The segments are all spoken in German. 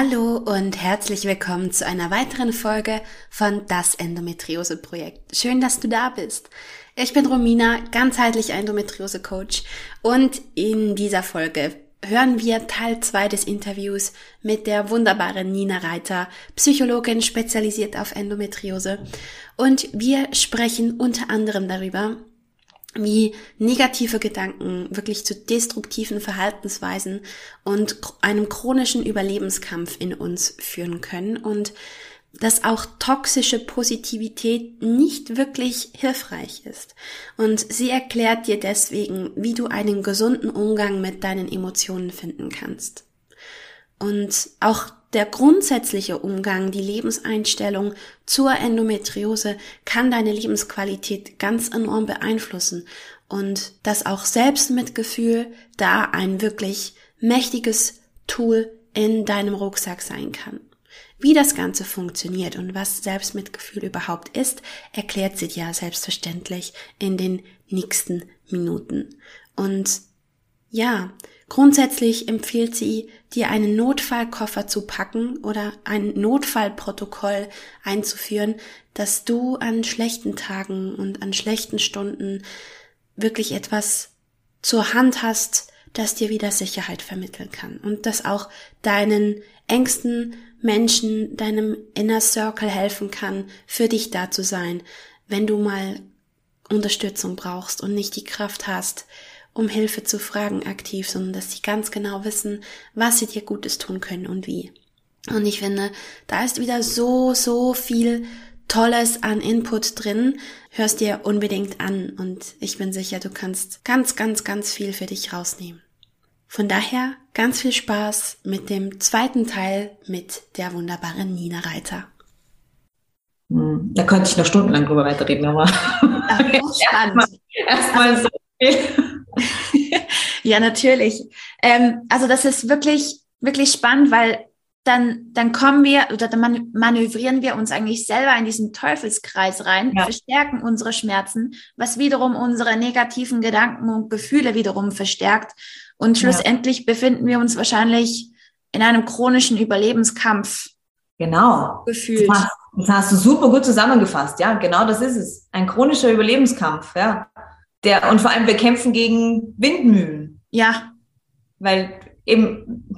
Hallo und herzlich willkommen zu einer weiteren Folge von Das Endometriose Projekt. Schön, dass du da bist. Ich bin Romina, ganzheitlich Endometriose Coach und in dieser Folge hören wir Teil 2 des Interviews mit der wunderbaren Nina Reiter, Psychologin spezialisiert auf Endometriose und wir sprechen unter anderem darüber, wie negative Gedanken wirklich zu destruktiven Verhaltensweisen und einem chronischen Überlebenskampf in uns führen können und dass auch toxische Positivität nicht wirklich hilfreich ist. Und sie erklärt dir deswegen, wie du einen gesunden Umgang mit deinen Emotionen finden kannst. Und auch der grundsätzliche Umgang, die Lebenseinstellung zur Endometriose kann deine Lebensqualität ganz enorm beeinflussen und dass auch Selbstmitgefühl da ein wirklich mächtiges Tool in deinem Rucksack sein kann. Wie das Ganze funktioniert und was Selbstmitgefühl überhaupt ist, erklärt sie dir selbstverständlich in den nächsten Minuten. Und ja, Grundsätzlich empfiehlt sie, dir einen Notfallkoffer zu packen oder ein Notfallprotokoll einzuführen, dass du an schlechten Tagen und an schlechten Stunden wirklich etwas zur Hand hast, das dir wieder Sicherheit vermitteln kann und das auch deinen engsten Menschen, deinem Inner Circle helfen kann, für dich da zu sein, wenn du mal Unterstützung brauchst und nicht die Kraft hast, um Hilfe zu fragen aktiv, sondern dass sie ganz genau wissen, was sie dir Gutes tun können und wie. Und ich finde, da ist wieder so, so viel Tolles an Input drin. Hörst dir unbedingt an und ich bin sicher, du kannst ganz, ganz, ganz viel für dich rausnehmen. Von daher ganz viel Spaß mit dem zweiten Teil mit der wunderbaren Nina Reiter. Da könnte ich noch stundenlang drüber weiterreden, aber erstmal erst so viel. ja, natürlich. Ähm, also das ist wirklich, wirklich spannend, weil dann, dann kommen wir oder dann manövrieren wir uns eigentlich selber in diesen Teufelskreis rein, ja. verstärken unsere Schmerzen, was wiederum unsere negativen Gedanken und Gefühle wiederum verstärkt. Und schlussendlich ja. befinden wir uns wahrscheinlich in einem chronischen Überlebenskampf. Genau. Gefühlt. Das hast, das hast du super gut zusammengefasst. Ja, genau das ist es. Ein chronischer Überlebenskampf. Ja. Der, und vor allem wir kämpfen gegen Windmühlen. Ja. Weil eben,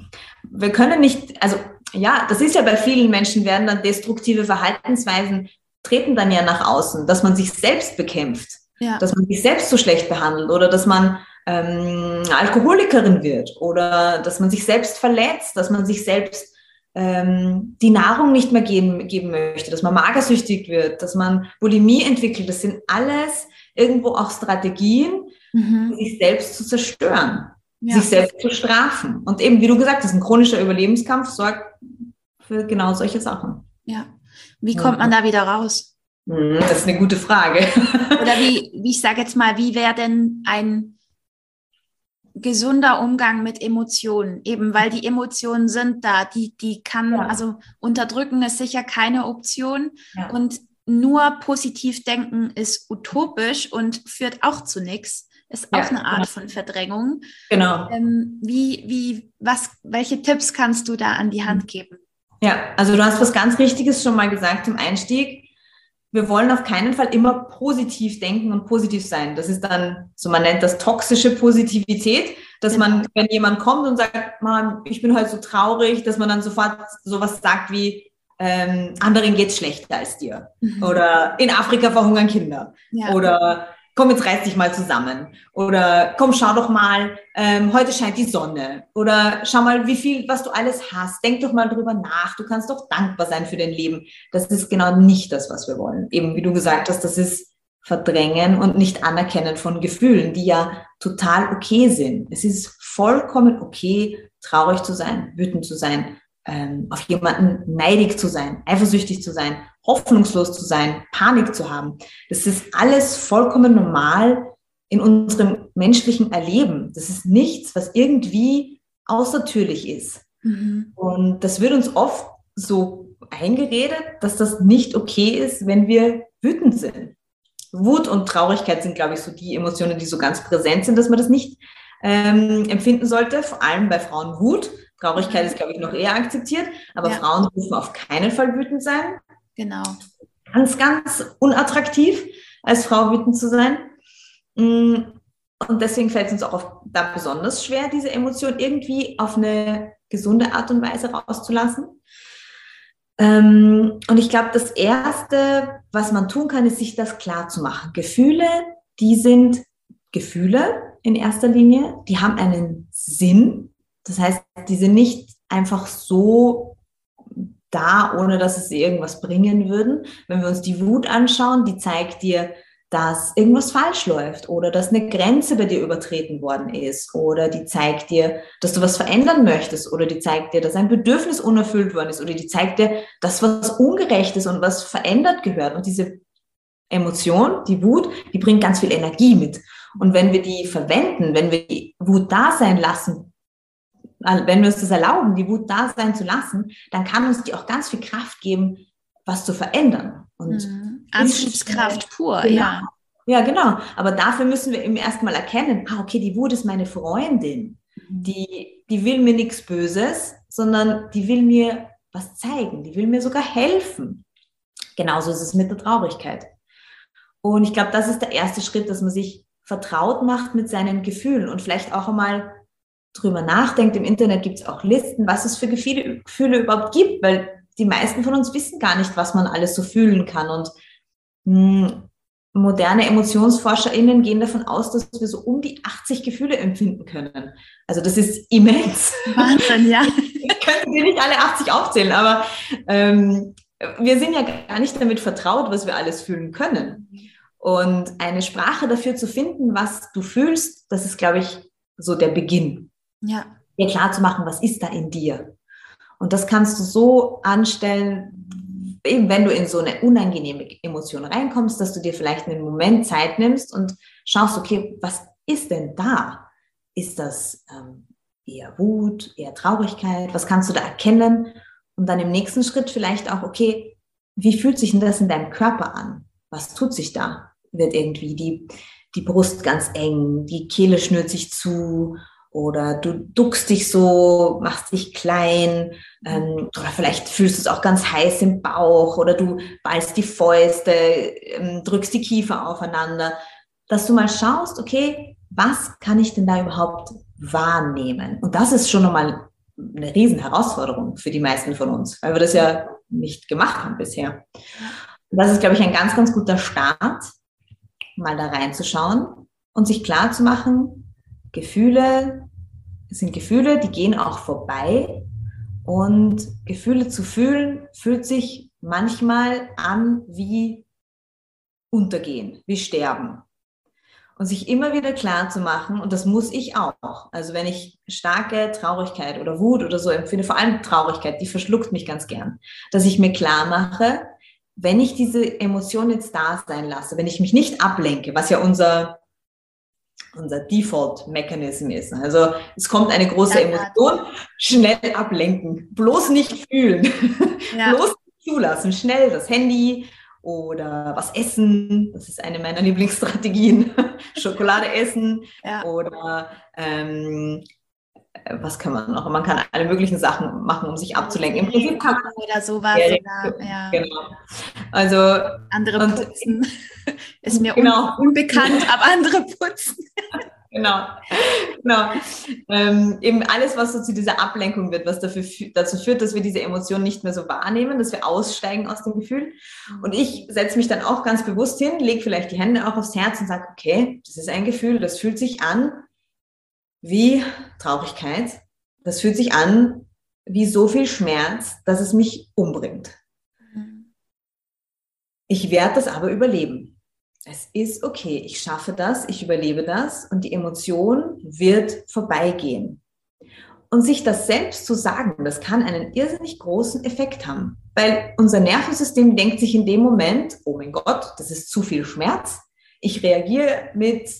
wir können nicht, also ja, das ist ja bei vielen Menschen werden dann destruktive Verhaltensweisen treten dann ja nach außen, dass man sich selbst bekämpft, ja. dass man sich selbst so schlecht behandelt oder dass man ähm, Alkoholikerin wird oder dass man sich selbst verletzt, dass man sich selbst ähm, die Nahrung nicht mehr geben, geben möchte, dass man magersüchtig wird, dass man Bulimie entwickelt. Das sind alles irgendwo auch Strategien, mhm. sich selbst zu zerstören, ja. sich selbst zu strafen. Und eben, wie du gesagt hast, ein chronischer Überlebenskampf sorgt für genau solche Sachen. Ja. Wie kommt man da wieder raus? Mhm, das ist eine gute Frage. Oder wie, wie ich sage jetzt mal, wie wäre denn ein gesunder Umgang mit Emotionen, eben weil die Emotionen sind da, die, die kann, ja. also unterdrücken ist sicher keine Option ja. und nur positiv denken ist utopisch und führt auch zu nichts. Ist auch ja, eine Art genau. von Verdrängung. Genau. Ähm, wie, wie, was, welche Tipps kannst du da an die Hand geben? Ja, also du hast was ganz Richtiges schon mal gesagt im Einstieg. Wir wollen auf keinen Fall immer positiv denken und positiv sein. Das ist dann, so man nennt das toxische Positivität, dass genau. man, wenn jemand kommt und sagt, man, ich bin heute so traurig, dass man dann sofort sowas sagt wie, ähm, anderen geht's schlechter als dir. Mhm. Oder in Afrika verhungern Kinder. Ja. Oder komm, jetzt reiß dich mal zusammen. Oder komm, schau doch mal, ähm, heute scheint die Sonne. Oder schau mal, wie viel, was du alles hast. Denk doch mal drüber nach. Du kannst doch dankbar sein für dein Leben. Das ist genau nicht das, was wir wollen. Eben, wie du gesagt hast, das ist Verdrängen und nicht Anerkennen von Gefühlen, die ja total okay sind. Es ist vollkommen okay, traurig zu sein, wütend zu sein, ähm, auf jemanden neidig zu sein, eifersüchtig zu sein, hoffnungslos zu sein, Panik zu haben. Das ist alles vollkommen normal in unserem menschlichen Erleben. Das ist nichts, was irgendwie außertürlich ist. Mhm. Und das wird uns oft so eingeredet, dass das nicht okay ist, wenn wir wütend sind. Wut und Traurigkeit sind, glaube ich, so die Emotionen, die so ganz präsent sind, dass man das nicht ähm, empfinden sollte. Vor allem bei Frauen Wut. Traurigkeit ist, glaube ich, noch eher akzeptiert, aber ja. Frauen dürfen auf keinen Fall wütend sein. Genau. Ganz, ganz unattraktiv, als Frau wütend zu sein. Mm, und deswegen fällt es uns auch da besonders schwer, diese Emotion irgendwie auf eine gesunde Art und Weise rauszulassen. Ähm, und ich glaube, das Erste, was man tun kann, ist, sich das klar zu machen. Gefühle, die sind Gefühle in erster Linie, die haben einen Sinn. Das heißt, die sind nicht einfach so da, ohne dass es irgendwas bringen würden. Wenn wir uns die Wut anschauen, die zeigt dir, dass irgendwas falsch läuft oder dass eine Grenze bei dir übertreten worden ist oder die zeigt dir, dass du was verändern möchtest oder die zeigt dir, dass ein Bedürfnis unerfüllt worden ist oder die zeigt dir, dass was ungerecht ist und was verändert gehört. Und diese Emotion, die Wut, die bringt ganz viel Energie mit. Und wenn wir die verwenden, wenn wir die Wut da sein lassen, wenn wir uns das erlauben, die Wut da sein zu lassen, dann kann uns die auch ganz viel Kraft geben, was zu verändern. Und mhm. Antriebskraft pur, genau. ja. Ja, genau. Aber dafür müssen wir eben erstmal erkennen, ah, okay, die Wut ist meine Freundin. Mhm. Die, die will mir nichts Böses, sondern die will mir was zeigen. Die will mir sogar helfen. Genauso ist es mit der Traurigkeit. Und ich glaube, das ist der erste Schritt, dass man sich vertraut macht mit seinen Gefühlen und vielleicht auch einmal drüber nachdenkt. Im Internet gibt es auch Listen, was es für Gefühle, Gefühle überhaupt gibt, weil die meisten von uns wissen gar nicht, was man alles so fühlen kann. Und mh, hm, moderne EmotionsforscherInnen gehen davon aus, dass wir so um die 80 Gefühle empfinden können. Also das ist immens. Wahnsinn, ja. Können wir nicht alle 80 aufzählen, aber ähm, wir sind ja gar nicht damit vertraut, was wir alles fühlen können. Und eine Sprache dafür zu finden, was du fühlst, das ist, glaube ich, so der Beginn. Ja. Dir klar zu machen, was ist da in dir? Und das kannst du so anstellen, eben wenn du in so eine unangenehme Emotion reinkommst, dass du dir vielleicht einen Moment Zeit nimmst und schaust, okay, was ist denn da? Ist das ähm, eher Wut, eher Traurigkeit? Was kannst du da erkennen? Und dann im nächsten Schritt vielleicht auch, okay, wie fühlt sich denn das in deinem Körper an? Was tut sich da? Wird irgendwie die, die Brust ganz eng, die Kehle schnürt sich zu oder du duckst dich so, machst dich klein ähm, oder vielleicht fühlst du es auch ganz heiß im Bauch oder du ballst die Fäuste, ähm, drückst die Kiefer aufeinander, dass du mal schaust, okay, was kann ich denn da überhaupt wahrnehmen? Und das ist schon nochmal eine riesen Herausforderung für die meisten von uns, weil wir das ja nicht gemacht haben bisher. Und das ist, glaube ich, ein ganz, ganz guter Start, mal da reinzuschauen und sich klar zu machen, Gefühle sind Gefühle, die gehen auch vorbei. Und Gefühle zu fühlen, fühlt sich manchmal an wie untergehen, wie sterben. Und sich immer wieder klar zu machen, und das muss ich auch. Also wenn ich starke Traurigkeit oder Wut oder so empfinde, vor allem Traurigkeit, die verschluckt mich ganz gern, dass ich mir klar mache, wenn ich diese Emotion jetzt da sein lasse, wenn ich mich nicht ablenke, was ja unser unser Default-Mechanism ist. Also es kommt eine große Emotion, schnell ablenken, bloß nicht fühlen, ja. bloß nicht zulassen, schnell das Handy oder was essen, das ist eine meiner Lieblingsstrategien, Schokolade essen ja. oder ähm, äh, was kann man noch? Man kann alle möglichen Sachen machen, um sich abzulenken. Im Prinzip kann man oder sowas. Oder, ja. Genau. Also andere putzen ist mir genau. un unbekannt, aber andere putzen. genau, genau. Ähm, eben alles, was so zu dieser Ablenkung wird, was dafür, dazu führt, dass wir diese Emotionen nicht mehr so wahrnehmen, dass wir aussteigen aus dem Gefühl. Und ich setze mich dann auch ganz bewusst hin, lege vielleicht die Hände auch aufs Herz und sage, okay, das ist ein Gefühl, das fühlt sich an wie Traurigkeit. Das fühlt sich an wie so viel Schmerz, dass es mich umbringt. Ich werde das aber überleben. Es ist okay, ich schaffe das, ich überlebe das und die Emotion wird vorbeigehen. und sich das selbst zu sagen, das kann einen irrsinnig großen Effekt haben. Weil unser Nervensystem denkt sich in dem Moment, oh mein Gott, das ist zu viel Schmerz. Ich reagiere mit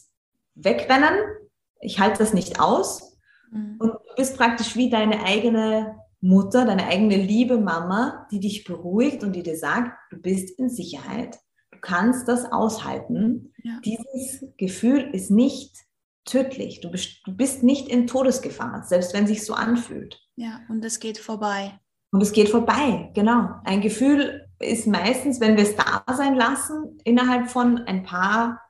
Wegrennen, ich halte das nicht aus. Mhm. Und du bist praktisch wie deine eigene Mutter, deine eigene liebe Mama, die dich beruhigt und die dir sagt, du bist in Sicherheit. Du kannst das aushalten. Ja. Dieses Gefühl ist nicht tödlich. Du bist, du bist nicht in Todesgefahr, selbst wenn sich so anfühlt. Ja, und es geht vorbei. Und es geht vorbei, genau. Ein Gefühl ist meistens, wenn wir es da sein lassen, innerhalb von ein paar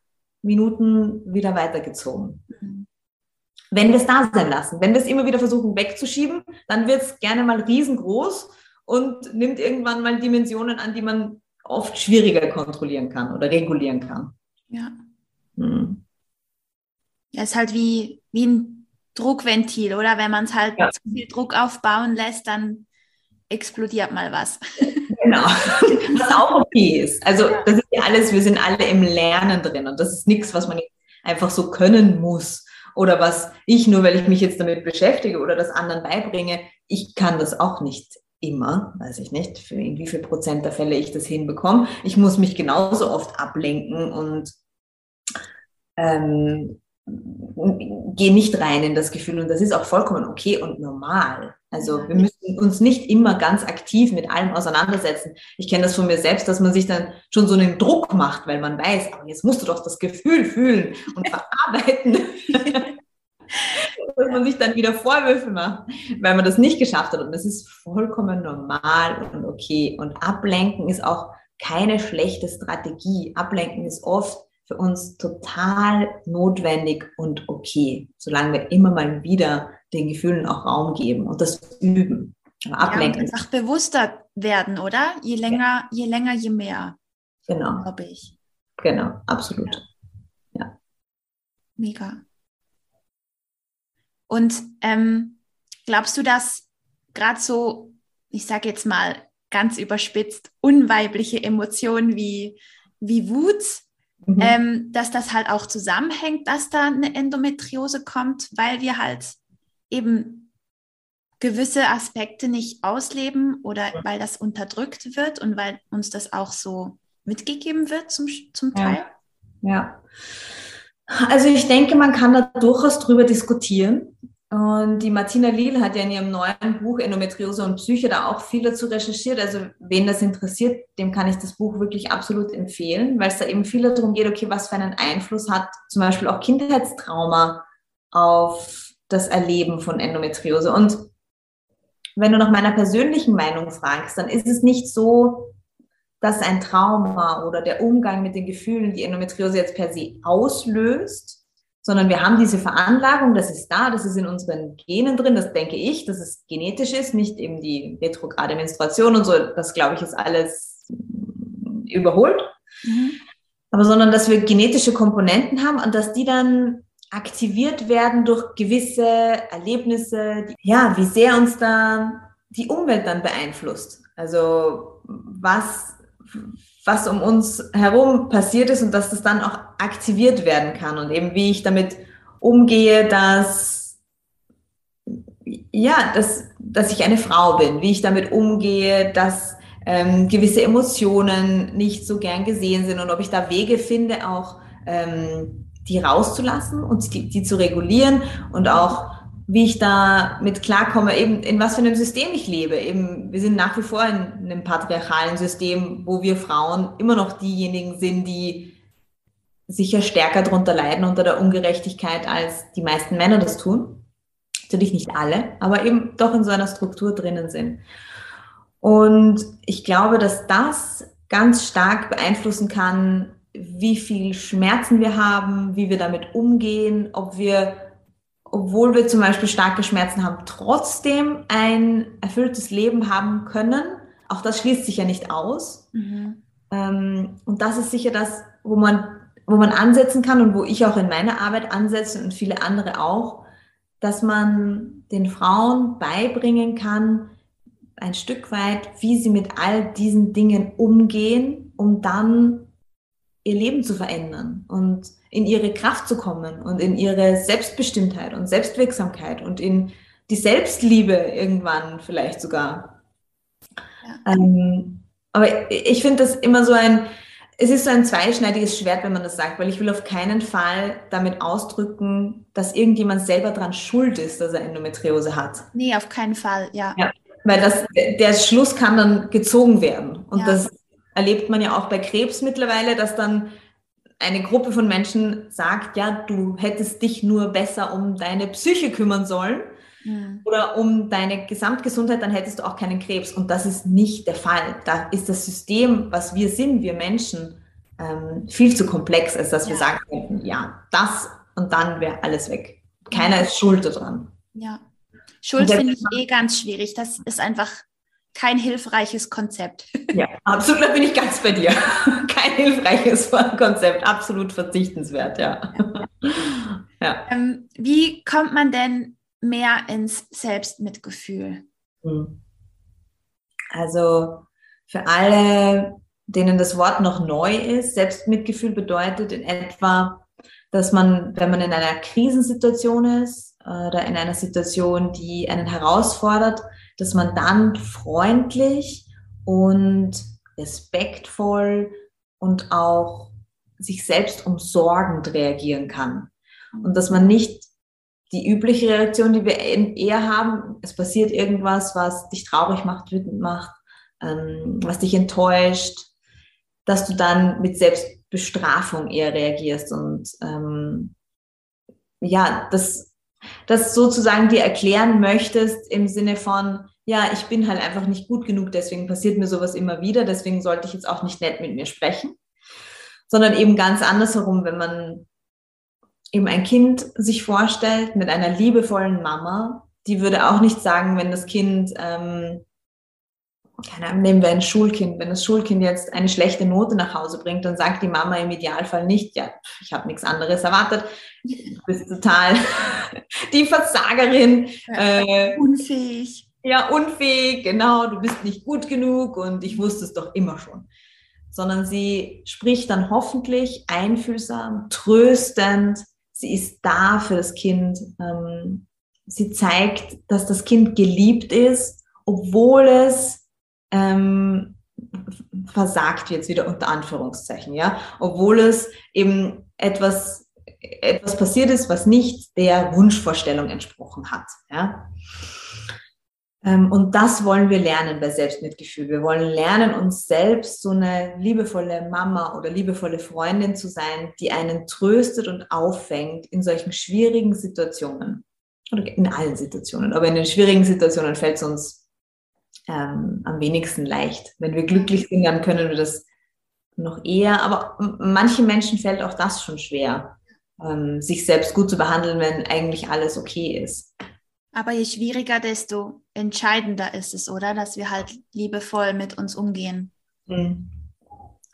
Minuten wieder weitergezogen. Mhm. Wenn wir es da sein lassen, wenn wir es immer wieder versuchen wegzuschieben, dann wird es gerne mal riesengroß und nimmt irgendwann mal Dimensionen an, die man oft schwieriger kontrollieren kann oder regulieren kann. Ja. Hm. Ja, ist halt wie, wie ein Druckventil, oder? Wenn man es halt ja. zu viel Druck aufbauen lässt, dann explodiert mal was. Genau, was auch okay ist. Also das ist ja alles, wir sind alle im Lernen drin und das ist nichts, was man einfach so können muss oder was ich nur, weil ich mich jetzt damit beschäftige oder das anderen beibringe, ich kann das auch nicht immer, weiß ich nicht, für in wie viel Prozent der Fälle ich das hinbekomme. Ich muss mich genauso oft ablenken und ähm, gehe nicht rein in das Gefühl und das ist auch vollkommen okay und normal. Also wir müssen uns nicht immer ganz aktiv mit allem auseinandersetzen. Ich kenne das von mir selbst, dass man sich dann schon so einen Druck macht, weil man weiß, aber jetzt musst du doch das Gefühl fühlen und verarbeiten. dass man sich dann wieder Vorwürfe macht, weil man das nicht geschafft hat. Und das ist vollkommen normal und okay. Und Ablenken ist auch keine schlechte Strategie. Ablenken ist oft für uns total notwendig und okay, solange wir immer mal wieder den Gefühlen auch Raum geben und das üben. Ablenken. Ja, einfach bewusster werden, oder? Je länger, ja. je länger, je mehr. Genau. Glaube ich. Genau, absolut. Ja. ja. Mega. Und ähm, glaubst du, dass gerade so, ich sage jetzt mal ganz überspitzt, unweibliche Emotionen wie, wie Wut Mhm. Ähm, dass das halt auch zusammenhängt, dass da eine Endometriose kommt, weil wir halt eben gewisse Aspekte nicht ausleben oder weil das unterdrückt wird und weil uns das auch so mitgegeben wird zum, zum Teil. Ja. ja. Also ich denke, man kann da durchaus drüber diskutieren. Und die Martina Liel hat ja in ihrem neuen Buch Endometriose und Psyche da auch viel dazu recherchiert. Also wen das interessiert, dem kann ich das Buch wirklich absolut empfehlen, weil es da eben viel darum geht, okay, was für einen Einfluss hat zum Beispiel auch Kindheitstrauma auf das Erleben von Endometriose. Und wenn du nach meiner persönlichen Meinung fragst, dann ist es nicht so, dass ein Trauma oder der Umgang mit den Gefühlen die Endometriose jetzt per se auslöst, sondern wir haben diese Veranlagung, das ist da, das ist in unseren Genen drin, das denke ich, dass es genetisch ist, nicht eben die retrograde Menstruation und so, das glaube ich ist alles überholt, mhm. aber sondern dass wir genetische Komponenten haben und dass die dann aktiviert werden durch gewisse Erlebnisse, die, ja, wie sehr uns da die Umwelt dann beeinflusst. Also was was um uns herum passiert ist und dass das dann auch aktiviert werden kann und eben wie ich damit umgehe, dass ja, dass, dass ich eine Frau bin, wie ich damit umgehe, dass ähm, gewisse Emotionen nicht so gern gesehen sind und ob ich da Wege finde, auch ähm, die rauszulassen und die, die zu regulieren und auch wie ich da mit klarkomme, eben in was für einem System ich lebe. Eben, wir sind nach wie vor in einem patriarchalen System, wo wir Frauen immer noch diejenigen sind, die sicher stärker darunter leiden unter der Ungerechtigkeit, als die meisten Männer das tun. Natürlich nicht alle, aber eben doch in so einer Struktur drinnen sind. Und ich glaube, dass das ganz stark beeinflussen kann, wie viel Schmerzen wir haben, wie wir damit umgehen, ob wir obwohl wir zum Beispiel starke Schmerzen haben, trotzdem ein erfülltes Leben haben können. Auch das schließt sich ja nicht aus. Mhm. Ähm, und das ist sicher das, wo man, wo man ansetzen kann und wo ich auch in meiner Arbeit ansetze und viele andere auch, dass man den Frauen beibringen kann, ein Stück weit, wie sie mit all diesen Dingen umgehen, um dann ihr Leben zu verändern und in ihre Kraft zu kommen und in ihre Selbstbestimmtheit und Selbstwirksamkeit und in die Selbstliebe irgendwann vielleicht sogar. Ja. Ähm, aber ich finde das immer so ein, es ist so ein zweischneidiges Schwert, wenn man das sagt, weil ich will auf keinen Fall damit ausdrücken, dass irgendjemand selber dran schuld ist, dass er Endometriose hat. Nee, auf keinen Fall, ja. ja weil das, der Schluss kann dann gezogen werden. Und ja. das erlebt man ja auch bei Krebs mittlerweile, dass dann eine Gruppe von Menschen sagt, ja, du hättest dich nur besser um deine Psyche kümmern sollen mhm. oder um deine Gesamtgesundheit, dann hättest du auch keinen Krebs. Und das ist nicht der Fall. Da ist das System, was wir sind, wir Menschen, ähm, viel zu komplex, als dass ja. wir sagen könnten, ja, das und dann wäre alles weg. Keiner ist schuld daran. Ja. Schuld finde ich eh ganz schwierig. Das ist einfach kein hilfreiches Konzept. Ja, absolut, da bin ich ganz bei dir. Kein hilfreiches Konzept, absolut verzichtenswert, ja. ja. ja. Ähm, wie kommt man denn mehr ins Selbstmitgefühl? Hm. Also für alle, denen das Wort noch neu ist, Selbstmitgefühl bedeutet in etwa, dass man, wenn man in einer Krisensituation ist äh, oder in einer Situation, die einen herausfordert, dass man dann freundlich und respektvoll und auch sich selbst umsorgend reagieren kann. Und dass man nicht die übliche Reaktion, die wir eher haben, es passiert irgendwas, was dich traurig macht, wütend macht, ähm, was dich enttäuscht, dass du dann mit Selbstbestrafung eher reagierst und ähm, ja, das, das sozusagen dir erklären möchtest im Sinne von, ja, ich bin halt einfach nicht gut genug, deswegen passiert mir sowas immer wieder, deswegen sollte ich jetzt auch nicht nett mit mir sprechen, sondern eben ganz andersherum, wenn man eben ein Kind sich vorstellt mit einer liebevollen Mama, die würde auch nicht sagen, wenn das Kind, ähm, keine Ahnung, nehmen wir ein Schulkind, wenn das Schulkind jetzt eine schlechte Note nach Hause bringt, dann sagt die Mama im Idealfall nicht, ja, ich habe nichts anderes erwartet, du bist total die Versagerin. Äh, unfähig. Ja, unfähig, genau, du bist nicht gut genug und ich wusste es doch immer schon. Sondern sie spricht dann hoffentlich einfühlsam, tröstend, sie ist da für das Kind. Ähm, sie zeigt, dass das Kind geliebt ist, obwohl es ähm, versagt jetzt wieder unter Anführungszeichen, ja, obwohl es eben etwas etwas passiert ist, was nicht der Wunschvorstellung entsprochen hat, ja. Ähm, und das wollen wir lernen bei Selbstmitgefühl. Wir wollen lernen, uns selbst so eine liebevolle Mama oder liebevolle Freundin zu sein, die einen tröstet und auffängt in solchen schwierigen Situationen. Oder in allen Situationen. Aber in den schwierigen Situationen fällt es uns ähm, am wenigsten leicht. Wenn wir glücklich sind, dann können wir das noch eher. Aber manchen Menschen fällt auch das schon schwer, ähm, sich selbst gut zu behandeln, wenn eigentlich alles okay ist. Aber je schwieriger, desto entscheidender ist es, oder? Dass wir halt liebevoll mit uns umgehen. Hm.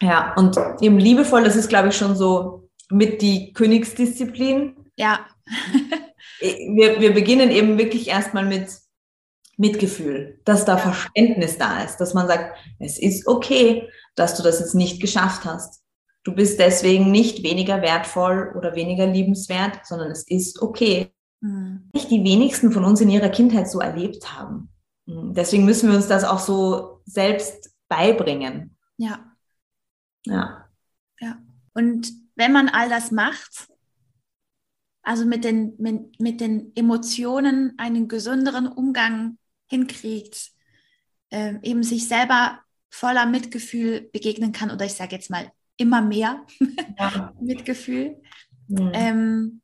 Ja, und eben liebevoll, das ist, glaube ich, schon so mit die Königsdisziplin. Ja. wir, wir beginnen eben wirklich erstmal mit Mitgefühl, dass da Verständnis da ist, dass man sagt, es ist okay, dass du das jetzt nicht geschafft hast. Du bist deswegen nicht weniger wertvoll oder weniger liebenswert, sondern es ist okay. Mhm. Nicht die wenigsten von uns in ihrer Kindheit so erlebt haben. Mhm. Deswegen müssen wir uns das auch so selbst beibringen. Ja. Ja. Ja. Und wenn man all das macht, also mit den, mit, mit den Emotionen einen gesünderen Umgang hinkriegt, äh, eben sich selber voller Mitgefühl begegnen kann, oder ich sage jetzt mal immer mehr ja. Mitgefühl, mhm. ähm,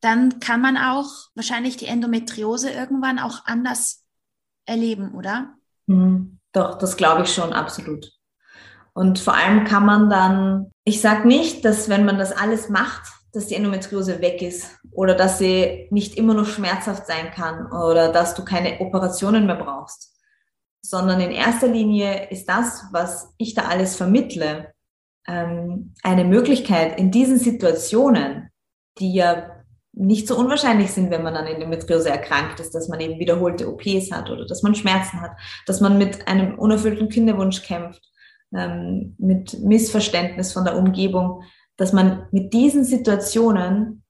dann kann man auch wahrscheinlich die Endometriose irgendwann auch anders erleben, oder? Mhm. Doch, das glaube ich schon, absolut. Und vor allem kann man dann, ich sage nicht, dass wenn man das alles macht, dass die Endometriose weg ist oder dass sie nicht immer noch schmerzhaft sein kann oder dass du keine Operationen mehr brauchst, sondern in erster Linie ist das, was ich da alles vermittle, ähm, eine Möglichkeit in diesen Situationen, die ja nicht so unwahrscheinlich sind, wenn man an Endometriose erkrankt ist, dass man eben wiederholte OPs hat oder dass man Schmerzen hat, dass man mit einem unerfüllten Kinderwunsch kämpft, ähm, mit Missverständnis von der Umgebung, dass man mit diesen Situationen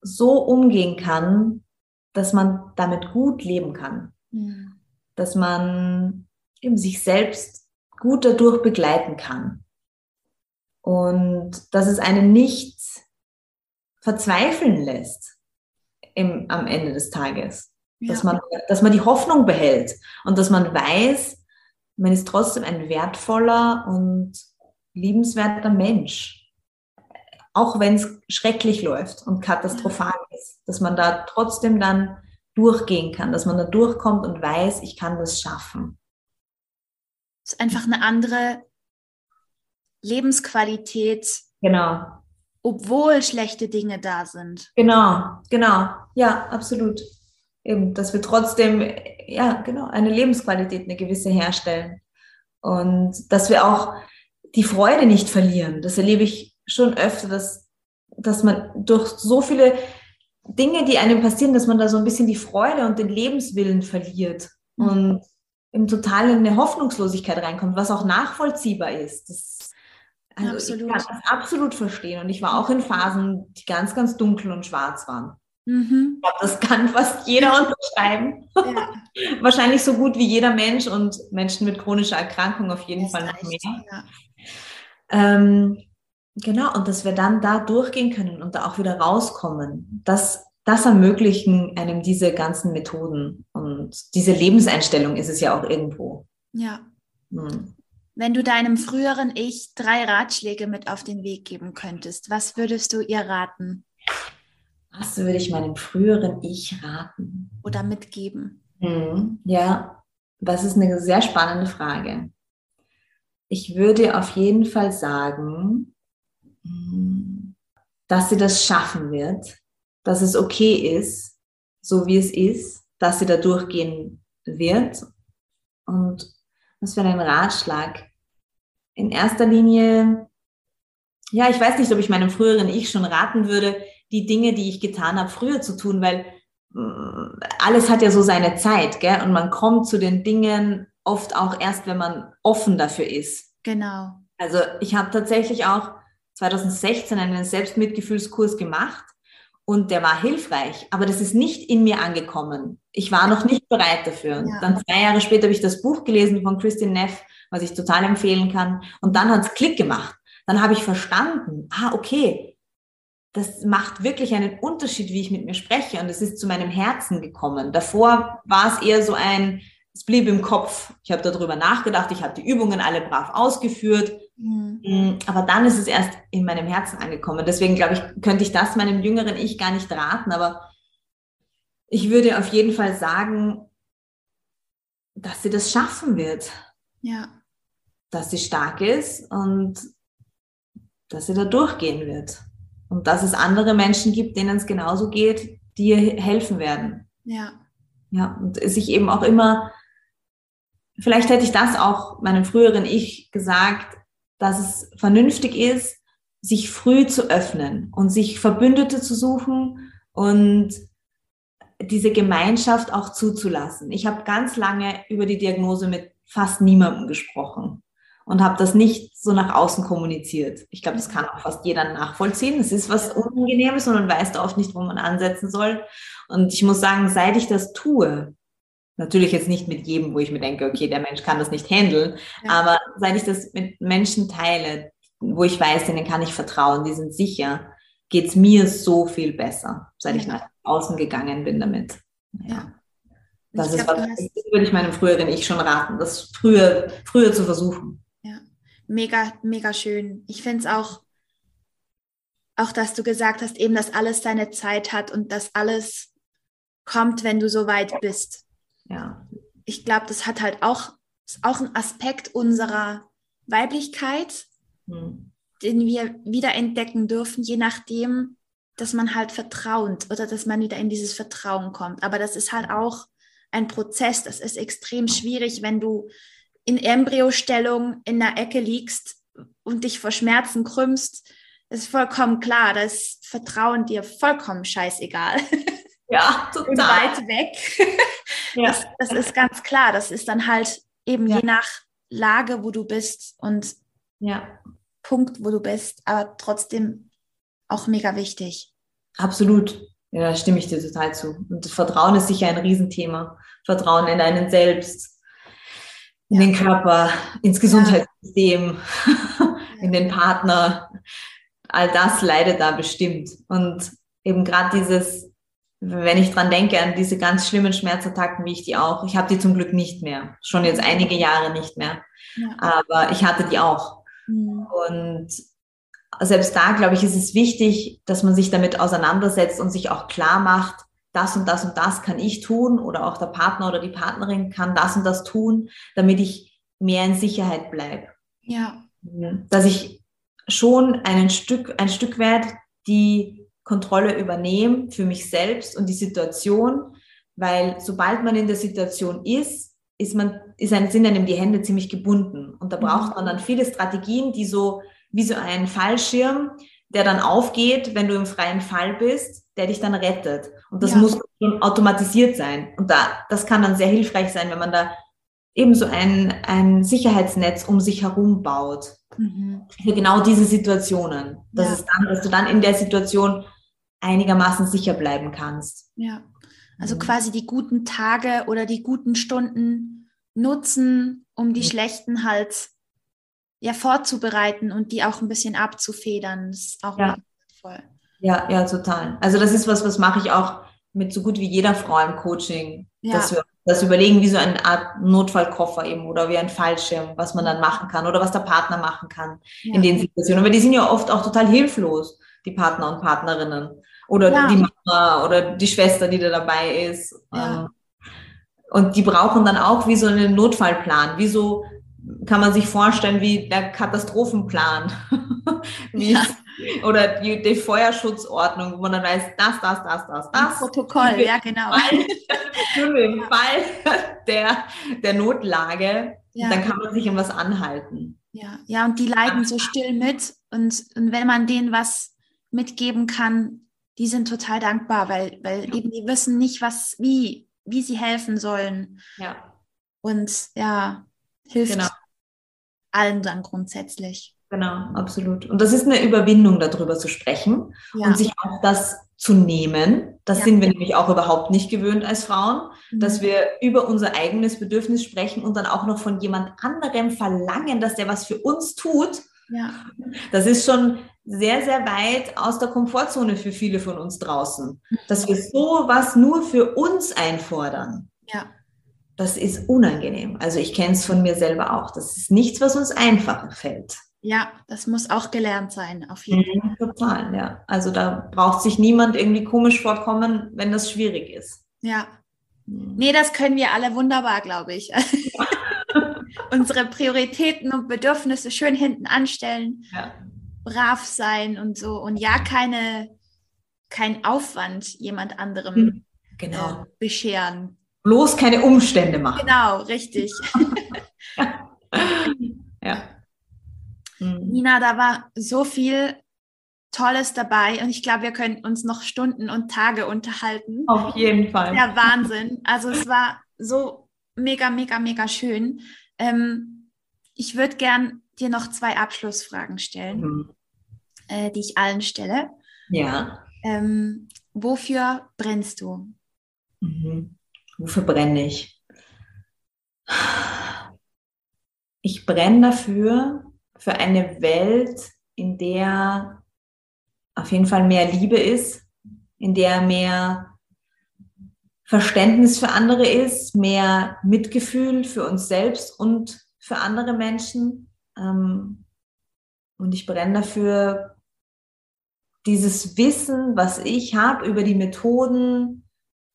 so umgehen kann, dass man damit gut leben kann. Mhm. Dass man eben sich selbst gut dadurch begleiten kann. Und dass es einen nicht verzweifeln lässt im, am Ende des Tages. Ja. Dass, man, dass man die Hoffnung behält und dass man weiß, man ist trotzdem ein wertvoller und liebenswerter Mensch. Auch wenn es schrecklich läuft und katastrophal ist, dass man da trotzdem dann durchgehen kann, dass man da durchkommt und weiß, ich kann das schaffen. Es ist einfach eine andere Lebensqualität. Genau. Obwohl schlechte Dinge da sind. Genau, genau. Ja, absolut. Eben, dass wir trotzdem, ja, genau, eine Lebensqualität, eine gewisse herstellen. Und dass wir auch die Freude nicht verlieren. Das erlebe ich schon öfter, dass, dass man durch so viele Dinge, die einem passieren, dass man da so ein bisschen die Freude und den Lebenswillen verliert mhm. und im total in eine Hoffnungslosigkeit reinkommt, was auch nachvollziehbar ist. Das, also absolut. Ich kann das absolut verstehen. Und ich war auch in Phasen, die ganz, ganz dunkel und schwarz waren. Mhm. Ich glaube, das kann fast jeder unterschreiben. Ja. Wahrscheinlich so gut wie jeder Mensch und Menschen mit chronischer Erkrankung auf jeden das Fall noch mehr. Ja. Ähm, genau, und dass wir dann da durchgehen können und da auch wieder rauskommen. Das, das ermöglichen einem diese ganzen Methoden. Und diese Lebenseinstellung ist es ja auch irgendwo. Ja. Hm. Wenn du deinem früheren Ich drei Ratschläge mit auf den Weg geben könntest, was würdest du ihr raten? Was würde ich meinem früheren Ich raten? Oder mitgeben? Hm, ja, das ist eine sehr spannende Frage. Ich würde auf jeden Fall sagen, hm, dass sie das schaffen wird, dass es okay ist, so wie es ist, dass sie da durchgehen wird. Und was für ein Ratschlag. In erster Linie, ja, ich weiß nicht, ob ich meinem früheren Ich schon raten würde, die Dinge, die ich getan habe, früher zu tun, weil mm, alles hat ja so seine Zeit, gell? Und man kommt zu den Dingen oft auch erst, wenn man offen dafür ist. Genau. Also ich habe tatsächlich auch 2016 einen Selbstmitgefühlskurs gemacht und der war hilfreich, aber das ist nicht in mir angekommen. Ich war noch nicht bereit dafür. Und ja. dann zwei Jahre später habe ich das Buch gelesen von Christine Neff, was ich total empfehlen kann. Und dann hat es Klick gemacht. Dann habe ich verstanden, ah, okay, das macht wirklich einen Unterschied, wie ich mit mir spreche. Und es ist zu meinem Herzen gekommen. Davor war es eher so ein, es blieb im Kopf. Ich habe darüber nachgedacht, ich habe die Übungen alle brav ausgeführt. Mhm. Mm, aber dann ist es erst in meinem Herzen angekommen. Deswegen glaube ich, könnte ich das meinem jüngeren Ich gar nicht raten. Aber ich würde auf jeden Fall sagen, dass sie das schaffen wird. Ja. Dass sie stark ist und dass sie da durchgehen wird. Und dass es andere Menschen gibt, denen es genauso geht, die ihr helfen werden. Ja. Ja, und sich eben auch immer, vielleicht hätte ich das auch meinem früheren Ich gesagt, dass es vernünftig ist, sich früh zu öffnen und sich Verbündete zu suchen und diese Gemeinschaft auch zuzulassen. Ich habe ganz lange über die Diagnose mit fast niemandem gesprochen und habe das nicht so nach außen kommuniziert. Ich glaube, das kann auch fast jeder nachvollziehen. Es ist was Unangenehmes und man weiß da oft nicht, wo man ansetzen soll. Und ich muss sagen, seit ich das tue, natürlich jetzt nicht mit jedem, wo ich mir denke, okay, der Mensch kann das nicht handeln, ja. aber seit ich das mit Menschen teile, wo ich weiß, denen kann ich vertrauen, die sind sicher, geht es mir so viel besser, seit ich nach außen gegangen bin damit. Ja. Das ich ist glaub, was, das würde ich meinem früheren Ich schon raten, das früher, früher zu versuchen mega, mega schön. Ich finde es auch, auch, dass du gesagt hast, eben, dass alles seine Zeit hat und dass alles kommt, wenn du so weit bist. Ja. Ich glaube, das hat halt auch, ist auch ein Aspekt unserer Weiblichkeit, hm. den wir wieder entdecken dürfen, je nachdem, dass man halt vertrauend oder dass man wieder in dieses Vertrauen kommt. Aber das ist halt auch ein Prozess. Das ist extrem schwierig, wenn du in Embryostellung in der Ecke liegst und dich vor Schmerzen krümmst, ist vollkommen klar, das Vertrauen dir vollkommen scheißegal. Ja, total. weit weg. Ja. Das, das, ist ganz klar. Das ist dann halt eben ja. je nach Lage, wo du bist und ja. Punkt, wo du bist, aber trotzdem auch mega wichtig. Absolut. Ja, da stimme ich dir total zu. Und Vertrauen ist sicher ein Riesenthema. Vertrauen in einen selbst, in den Körper, ins Gesundheitssystem, in den Partner. All das leidet da bestimmt. Und eben gerade dieses, wenn ich dran denke, an diese ganz schlimmen Schmerzattacken, wie ich die auch, ich habe die zum Glück nicht mehr. Schon jetzt einige Jahre nicht mehr. Ja. Aber ich hatte die auch. Mhm. Und selbst da, glaube ich, ist es wichtig, dass man sich damit auseinandersetzt und sich auch klar macht, das und das und das kann ich tun oder auch der Partner oder die Partnerin kann das und das tun, damit ich mehr in Sicherheit bleibe. Ja. Dass ich schon ein Stück, ein Stück weit die Kontrolle übernehme für mich selbst und die Situation, weil sobald man in der Situation ist, ist man, ist ein, sind einem die Hände ziemlich gebunden. Und da braucht mhm. man dann viele Strategien, die so wie so ein Fallschirm, der dann aufgeht, wenn du im freien Fall bist, der dich dann rettet. Und das ja. muss schon automatisiert sein. Und da, das kann dann sehr hilfreich sein, wenn man da eben so ein, ein Sicherheitsnetz um sich herum baut. Mhm. Für genau diese Situationen. Das ja. dann, dass du dann in der Situation einigermaßen sicher bleiben kannst. Ja. Also mhm. quasi die guten Tage oder die guten Stunden nutzen, um die mhm. schlechten halt ja vorzubereiten und die auch ein bisschen abzufedern. Das ist auch ja. voll. Ja, ja, total. Also das ist was, was mache ich auch mit so gut wie jeder Frau im Coaching, ja. dass wir das überlegen, wie so eine Art Notfallkoffer eben oder wie ein Fallschirm, was man dann machen kann oder was der Partner machen kann ja. in den Situationen. Aber die sind ja oft auch total hilflos, die Partner und Partnerinnen oder ja. die Mama oder die Schwester, die da dabei ist. Ähm, und die brauchen dann auch wie so einen Notfallplan, wie so kann man sich vorstellen wie der Katastrophenplan wie ja. oder die, die, Feuerschutzordnung, wo man dann weiß, das, das, das, das, das. Protokoll, ja genau. Fall, Im Fall der, der Notlage, ja. dann kann man sich an was anhalten. Ja, ja, und die leiden so still mit und, und wenn man denen was mitgeben kann, die sind total dankbar, weil, weil eben die wissen nicht, was, wie, wie sie helfen sollen. Ja. Und ja, hilft genau. Allen dann grundsätzlich. Genau, absolut. Und das ist eine Überwindung, darüber zu sprechen ja. und sich auch das zu nehmen. Das ja. sind wir nämlich auch überhaupt nicht gewöhnt als Frauen, mhm. dass wir über unser eigenes Bedürfnis sprechen und dann auch noch von jemand anderem verlangen, dass der was für uns tut. Ja. Das ist schon sehr, sehr weit aus der Komfortzone für viele von uns draußen, dass wir so was nur für uns einfordern. Ja das ist unangenehm. Also ich kenne es von mir selber auch. Das ist nichts, was uns einfacher fällt. Ja, das muss auch gelernt sein, auf jeden mhm, Fall. Total, ja. Also da braucht sich niemand irgendwie komisch vorkommen, wenn das schwierig ist. Ja. Mhm. Nee, das können wir alle wunderbar, glaube ich. Unsere Prioritäten und Bedürfnisse schön hinten anstellen, ja. brav sein und so. Und ja, keine, kein Aufwand jemand anderem mhm, genau. äh, bescheren bloß keine Umstände machen. Genau, richtig. ja. Mhm. Nina, da war so viel Tolles dabei und ich glaube, wir können uns noch Stunden und Tage unterhalten. Auf jeden Fall. Der Wahnsinn. Also es war so mega, mega, mega schön. Ähm, ich würde gern dir noch zwei Abschlussfragen stellen, mhm. äh, die ich allen stelle. Ja. Ähm, wofür brennst du? Mhm. Wofür brenne ich? Ich brenne dafür, für eine Welt, in der auf jeden Fall mehr Liebe ist, in der mehr Verständnis für andere ist, mehr Mitgefühl für uns selbst und für andere Menschen. Ähm, und ich brenne dafür, dieses Wissen, was ich habe über die Methoden,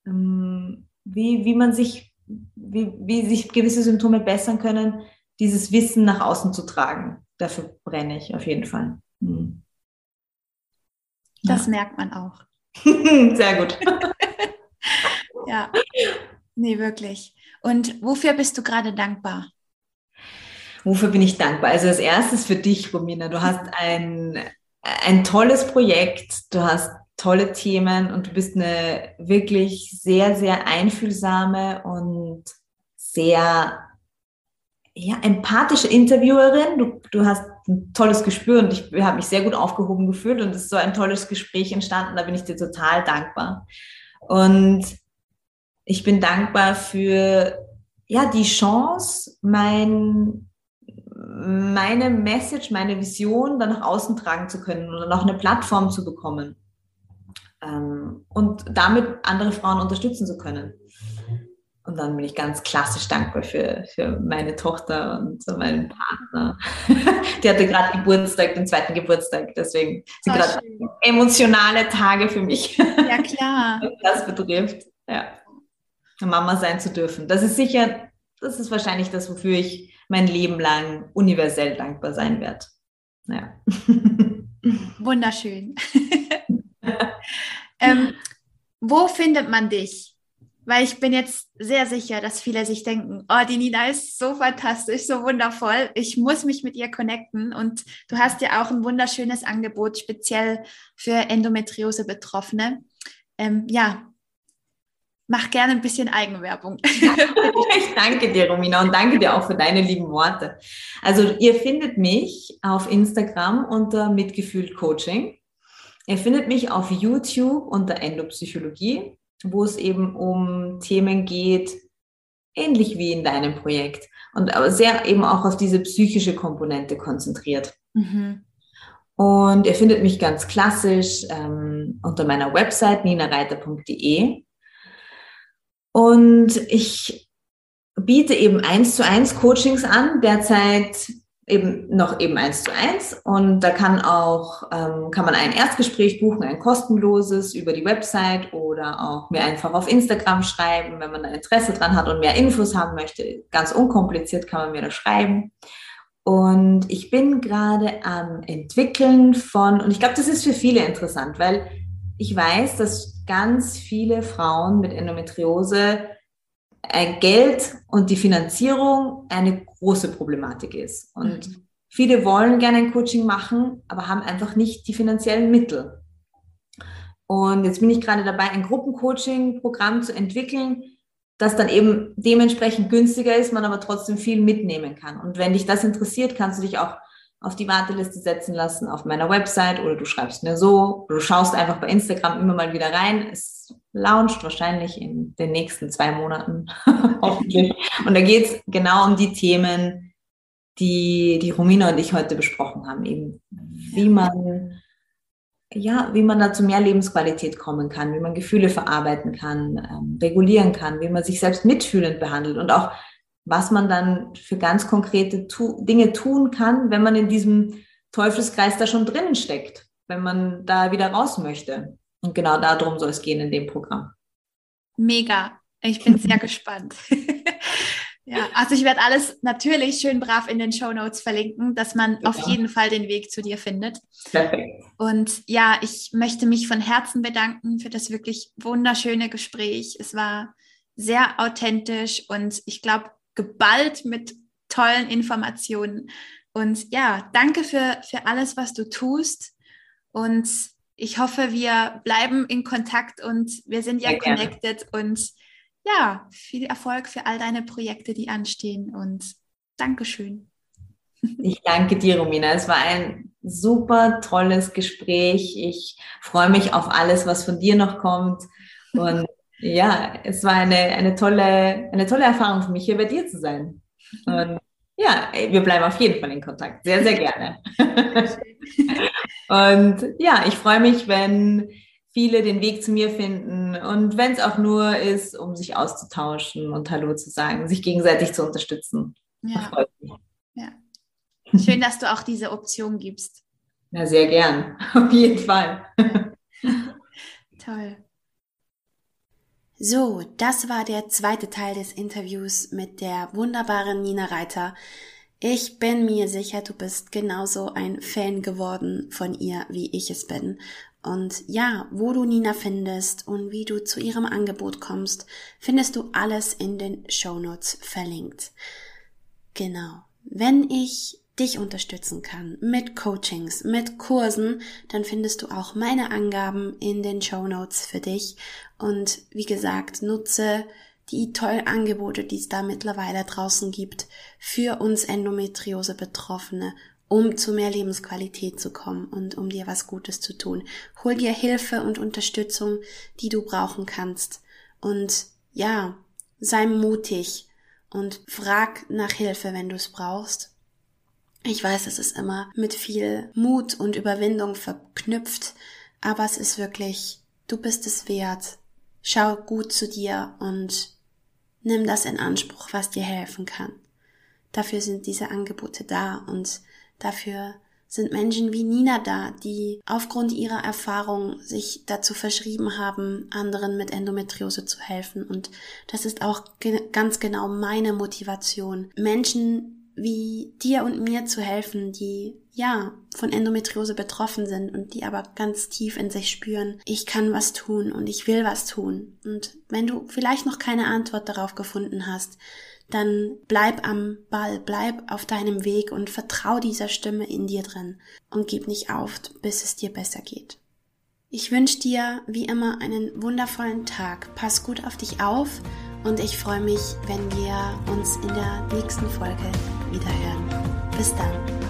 ähm, wie, wie man sich, wie, wie sich gewisse Symptome bessern können, dieses Wissen nach außen zu tragen. Dafür brenne ich auf jeden Fall. Hm. Das ja. merkt man auch. Sehr gut. ja, nee, wirklich. Und wofür bist du gerade dankbar? Wofür bin ich dankbar? Also als erstes für dich, Romina. Du hast ein, ein tolles Projekt. Du hast tolle Themen und du bist eine wirklich sehr, sehr einfühlsame und sehr ja, empathische Interviewerin. Du, du hast ein tolles Gespür und ich habe mich sehr gut aufgehoben gefühlt und es ist so ein tolles Gespräch entstanden. Da bin ich dir total dankbar. Und ich bin dankbar für ja, die Chance, mein, meine Message, meine Vision dann nach außen tragen zu können oder noch eine Plattform zu bekommen ähm, und damit andere Frauen unterstützen zu können. Und dann bin ich ganz klassisch dankbar für, für meine Tochter und so meinen Partner. Die hatte gerade Geburtstag, den zweiten Geburtstag. Deswegen sind oh, gerade emotionale Tage für mich. Ja, klar. Was das betrifft. Ja. Mama sein zu dürfen. Das ist sicher, das ist wahrscheinlich das, wofür ich mein Leben lang universell dankbar sein werde. Ja. Wunderschön. Ähm, wo findet man dich? weil ich bin jetzt sehr sicher, dass viele sich denken, oh, die Nina ist so fantastisch, so wundervoll, ich muss mich mit ihr connecten und du hast ja auch ein wunderschönes Angebot, speziell für Endometriose-Betroffene. Ähm, ja, mach gerne ein bisschen Eigenwerbung. ich danke dir, Romina, und danke dir auch für deine lieben Worte. Also ihr findet mich auf Instagram unter Mitgefühl Coaching. Ihr findet mich auf YouTube unter Endopsychologie wo es eben um Themen geht, ähnlich wie in deinem Projekt. Und aber sehr eben auch auf diese psychische Komponente konzentriert. Mhm. Und ihr findet mich ganz klassisch ähm, unter meiner Website ninareiter.de. Und ich biete eben eins zu eins Coachings an, derzeit eben noch eben eins zu eins und da kann auch ähm, kann man ein Erstgespräch buchen, ein kostenloses über die Website oder auch mir einfach auf Instagram schreiben, wenn man da Interesse dran hat und mehr Infos haben möchte. Ganz unkompliziert kann man mir da schreiben. Und ich bin gerade am entwickeln von und ich glaube, das ist für viele interessant, weil ich weiß, dass ganz viele Frauen mit Endometriose Geld und die Finanzierung eine große Problematik ist. Und mhm. viele wollen gerne ein Coaching machen, aber haben einfach nicht die finanziellen Mittel. Und jetzt bin ich gerade dabei, ein Gruppencoaching-Programm zu entwickeln, das dann eben dementsprechend günstiger ist, man aber trotzdem viel mitnehmen kann. Und wenn dich das interessiert, kannst du dich auch auf die Warteliste setzen lassen auf meiner Website oder du schreibst mir so, du schaust einfach bei Instagram immer mal wieder rein. Es launcht wahrscheinlich in den nächsten zwei Monaten, hoffentlich. Und da geht es genau um die Themen, die, die Romina und ich heute besprochen haben, eben wie man, ja, wie man da zu mehr Lebensqualität kommen kann, wie man Gefühle verarbeiten kann, ähm, regulieren kann, wie man sich selbst mitfühlend behandelt und auch was man dann für ganz konkrete tu Dinge tun kann, wenn man in diesem Teufelskreis da schon drinnen steckt, wenn man da wieder raus möchte. Und genau darum soll es gehen in dem Programm. Mega. Ich bin sehr gespannt. ja, also ich werde alles natürlich schön brav in den Show Notes verlinken, dass man ja. auf jeden Fall den Weg zu dir findet. Perfekt. Und ja, ich möchte mich von Herzen bedanken für das wirklich wunderschöne Gespräch. Es war sehr authentisch und ich glaube, geballt mit tollen Informationen. Und ja, danke für, für alles, was du tust. Und ich hoffe, wir bleiben in Kontakt und wir sind ja Sehr connected. Gerne. Und ja, viel Erfolg für all deine Projekte, die anstehen. Und Dankeschön. Ich danke dir, Romina. Es war ein super tolles Gespräch. Ich freue mich auf alles, was von dir noch kommt. Und ja, es war eine, eine, tolle, eine tolle Erfahrung für mich, hier bei dir zu sein. Und ja, wir bleiben auf jeden Fall in Kontakt. Sehr, sehr gerne. und ja, ich freue mich, wenn viele den Weg zu mir finden und wenn es auch nur ist, um sich auszutauschen und Hallo zu sagen, sich gegenseitig zu unterstützen. Ja. ja. Schön, dass du auch diese Option gibst. Ja, sehr gern. Auf jeden Fall. Toll. So, das war der zweite Teil des Interviews mit der wunderbaren Nina Reiter. Ich bin mir sicher, du bist genauso ein Fan geworden von ihr, wie ich es bin. Und ja, wo du Nina findest und wie du zu ihrem Angebot kommst, findest du alles in den Show Notes verlinkt. Genau. Wenn ich dich unterstützen kann mit Coachings, mit Kursen, dann findest du auch meine Angaben in den Show Notes für dich. Und wie gesagt, nutze die tollen Angebote, die es da mittlerweile draußen gibt, für uns Endometriose Betroffene, um zu mehr Lebensqualität zu kommen und um dir was Gutes zu tun. Hol dir Hilfe und Unterstützung, die du brauchen kannst. Und ja, sei mutig und frag nach Hilfe, wenn du es brauchst. Ich weiß, es ist immer mit viel Mut und Überwindung verknüpft, aber es ist wirklich, du bist es wert. Schau gut zu dir und nimm das in Anspruch, was dir helfen kann. Dafür sind diese Angebote da und dafür sind Menschen wie Nina da, die aufgrund ihrer Erfahrung sich dazu verschrieben haben, anderen mit Endometriose zu helfen. Und das ist auch ge ganz genau meine Motivation, Menschen wie dir und mir zu helfen, die ja von Endometriose betroffen sind und die aber ganz tief in sich spüren, ich kann was tun und ich will was tun. Und wenn du vielleicht noch keine Antwort darauf gefunden hast, dann bleib am Ball, bleib auf deinem Weg und vertrau dieser Stimme in dir drin und gib nicht auf, bis es dir besser geht. Ich wünsche dir wie immer einen wundervollen Tag. Pass gut auf dich auf und ich freue mich, wenn wir uns in der nächsten Folge wieder hören. Bis dann.